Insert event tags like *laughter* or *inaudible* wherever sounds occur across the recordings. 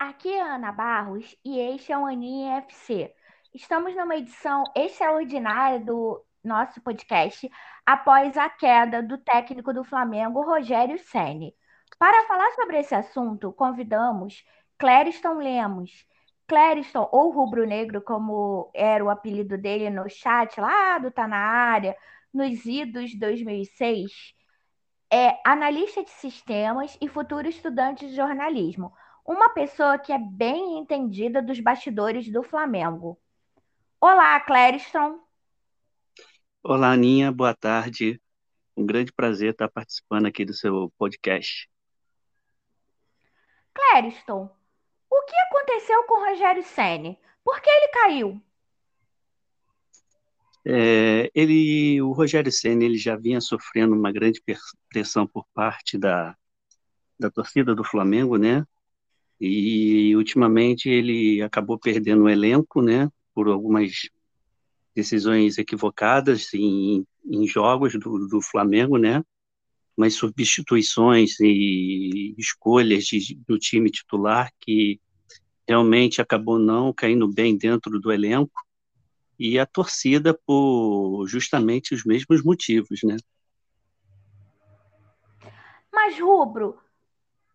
Aqui é Ana Barros e este é o Aninha FC. Estamos numa edição extraordinária do nosso podcast após a queda do técnico do Flamengo, Rogério Ceni. Para falar sobre esse assunto, convidamos Clériston Lemos. Clériston, ou Rubro Negro, como era o apelido dele no chat lá do Tá na Área, nos idos 2006, é analista de sistemas e futuro estudante de jornalismo uma pessoa que é bem entendida dos bastidores do Flamengo. Olá, Clériston. Olá, Aninha, boa tarde. Um grande prazer estar participando aqui do seu podcast. Clériston, o que aconteceu com o Rogério Ceni? Por que ele caiu? É, ele, o Rogério Ceni, ele já vinha sofrendo uma grande pressão por parte da, da torcida do Flamengo, né? E ultimamente ele acabou perdendo o elenco, né, por algumas decisões equivocadas em, em jogos do, do Flamengo, né, mas substituições e escolhas de, do time titular que realmente acabou não caindo bem dentro do elenco e a torcida por justamente os mesmos motivos, né? Mas Rubro,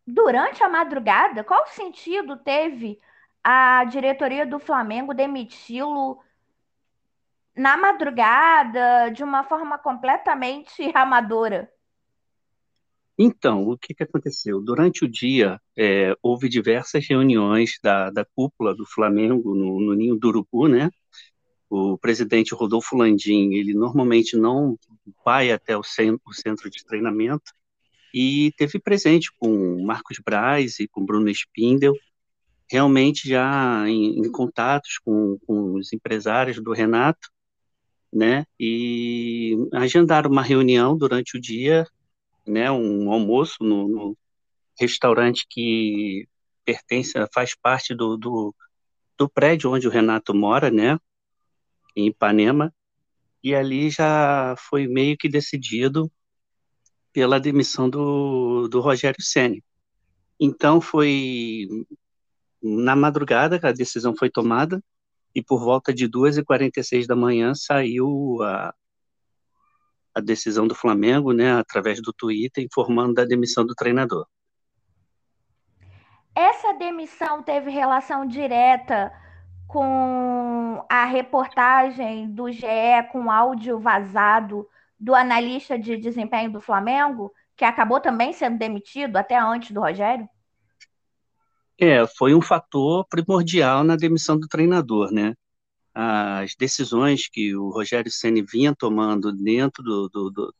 durante a madrugada, qual sentido teve a diretoria do Flamengo demiti-lo na madrugada, de uma forma completamente *laughs* amadora? Então, o que, que aconteceu? Durante o dia, é, houve diversas reuniões da, da cúpula do Flamengo no, no Ninho do Urubu, né? O presidente Rodolfo Landim, ele normalmente não vai até o centro, o centro de treinamento, e teve presente com Marcos Braz e com Bruno Spindel, realmente já em, em contatos com, com, os empresários do Renato, né, e agendaram uma reunião durante o dia, né, um almoço no, no restaurante que pertence, faz parte do, do, do prédio onde o Renato mora, né, em Ipanema, e ali já foi meio que decidido pela demissão do, do Rogério Ceni. Então foi na madrugada que a decisão foi tomada e por volta de 2h46 da manhã saiu a, a decisão do Flamengo, né, através do Twitter, informando da demissão do treinador. Essa demissão teve relação direta com a reportagem do GE com áudio vazado do analista de desempenho do Flamengo, que acabou também sendo demitido até antes do Rogério? É, foi um fator primordial na demissão do treinador, né? As decisões que o Rogério Ceni vinha tomando dentro do, do, do,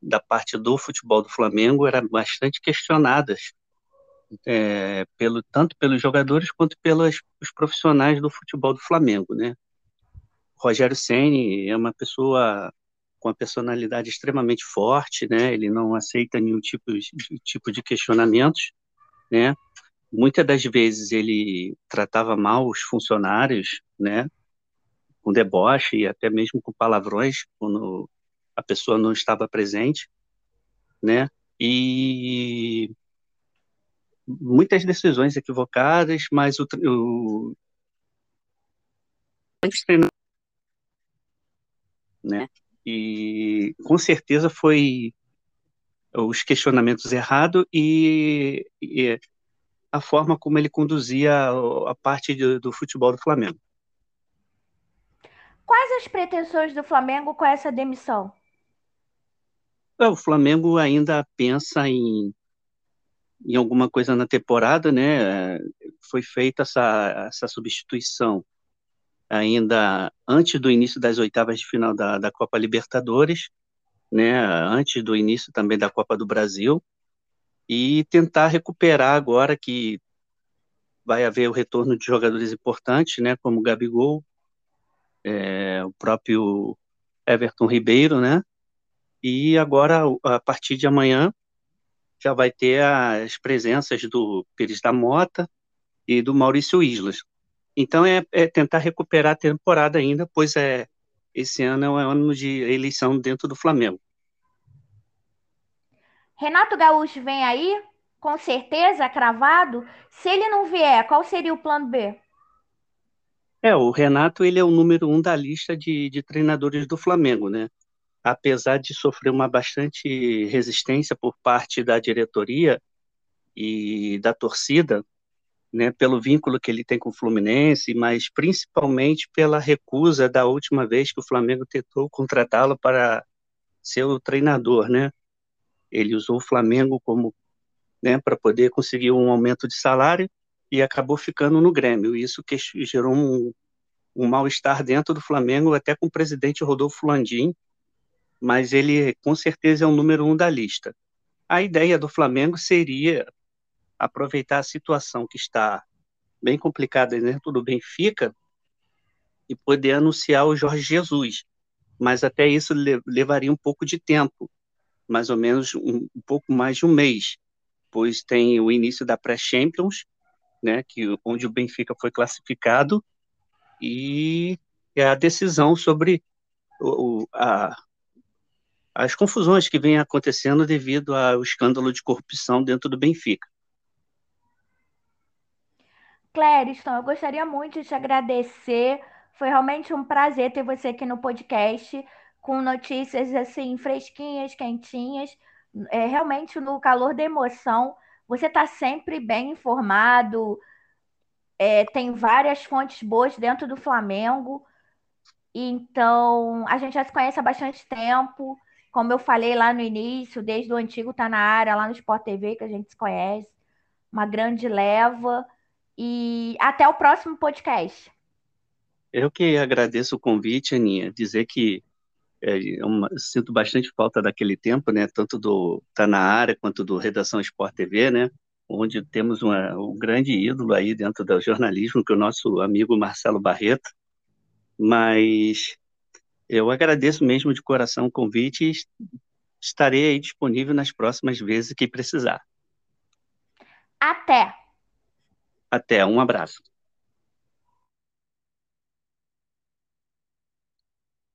da parte do futebol do Flamengo eram bastante questionadas, é, pelo, tanto pelos jogadores quanto pelos profissionais do futebol do Flamengo, né? Rogério Ceni é uma pessoa com a personalidade extremamente forte, né? Ele não aceita nenhum tipo de, tipo de questionamentos, né? Muitas das vezes ele tratava mal os funcionários, né? Com deboche e até mesmo com palavrões quando a pessoa não estava presente, né? E muitas decisões equivocadas, mas o, o né? E com certeza foi os questionamentos errados e, e, a forma como ele conduzia a parte do, do futebol do Flamengo. Quais as pretensões do Flamengo com essa demissão? É, o Flamengo ainda pensa em, em alguma coisa na temporada, né? Foi feita essa, essa substituição ainda antes do início das oitavas de final da, da Copa Libertadores, né, antes do início também da Copa do Brasil, e tentar recuperar agora que vai haver o retorno de jogadores importantes, né, como o Gabigol, é, o próprio Everton Ribeiro, né, e agora, a partir de amanhã, já vai ter as presenças do Pires da Mota e do Maurício Islas, então é, é, tentar recuperar a temporada ainda, pois é esse ano é um ano de eleição dentro do Flamengo. Renato Gaúcho vem aí com certeza, cravado. Se ele não vier, qual seria o plano B? É, o Renato ele é o número um da lista de, de treinadores do Flamengo, né? Apesar de sofrer uma bastante resistência por parte da diretoria e da torcida, né, pelo vínculo que ele tem com o Fluminense, mas principalmente pela recusa da última vez que o Flamengo tentou contratá-lo para ser o treinador, né? Ele usou o Flamengo como, né, para poder conseguir um aumento de salário e acabou ficando no Grêmio. Isso que gerou um, um mal-estar dentro do Flamengo, até com o presidente Rodolfo Landim, mas ele com certeza é o número um da lista. A ideia do Flamengo seria aproveitar a situação que está bem complicada dentro do Benfica e poder anunciar o Jorge Jesus. Mas até isso levaria um pouco de tempo, mais ou menos um, um pouco mais de um mês, pois tem o início da pré-Champions, né, que onde o Benfica foi classificado e é a decisão sobre o, a, as confusões que vêm acontecendo devido ao escândalo de corrupção dentro do Benfica. Clériston, eu gostaria muito de te agradecer. Foi realmente um prazer ter você aqui no podcast, com notícias assim, fresquinhas, quentinhas, é, realmente no calor da emoção. Você está sempre bem informado, é, tem várias fontes boas dentro do Flamengo. Então, a gente já se conhece há bastante tempo. Como eu falei lá no início, desde o antigo Tá na área, lá no Sport TV, que a gente se conhece. Uma grande leva. E até o próximo podcast. Eu que agradeço o convite, Aninha. Dizer que é, uma, sinto bastante falta daquele tempo, né? Tanto do Tá na área quanto do Redação Sport TV, né? Onde temos uma, um grande ídolo aí dentro do jornalismo, que é o nosso amigo Marcelo Barreto. Mas eu agradeço mesmo de coração o convite e estarei aí disponível nas próximas vezes que precisar. Até! Até, um abraço.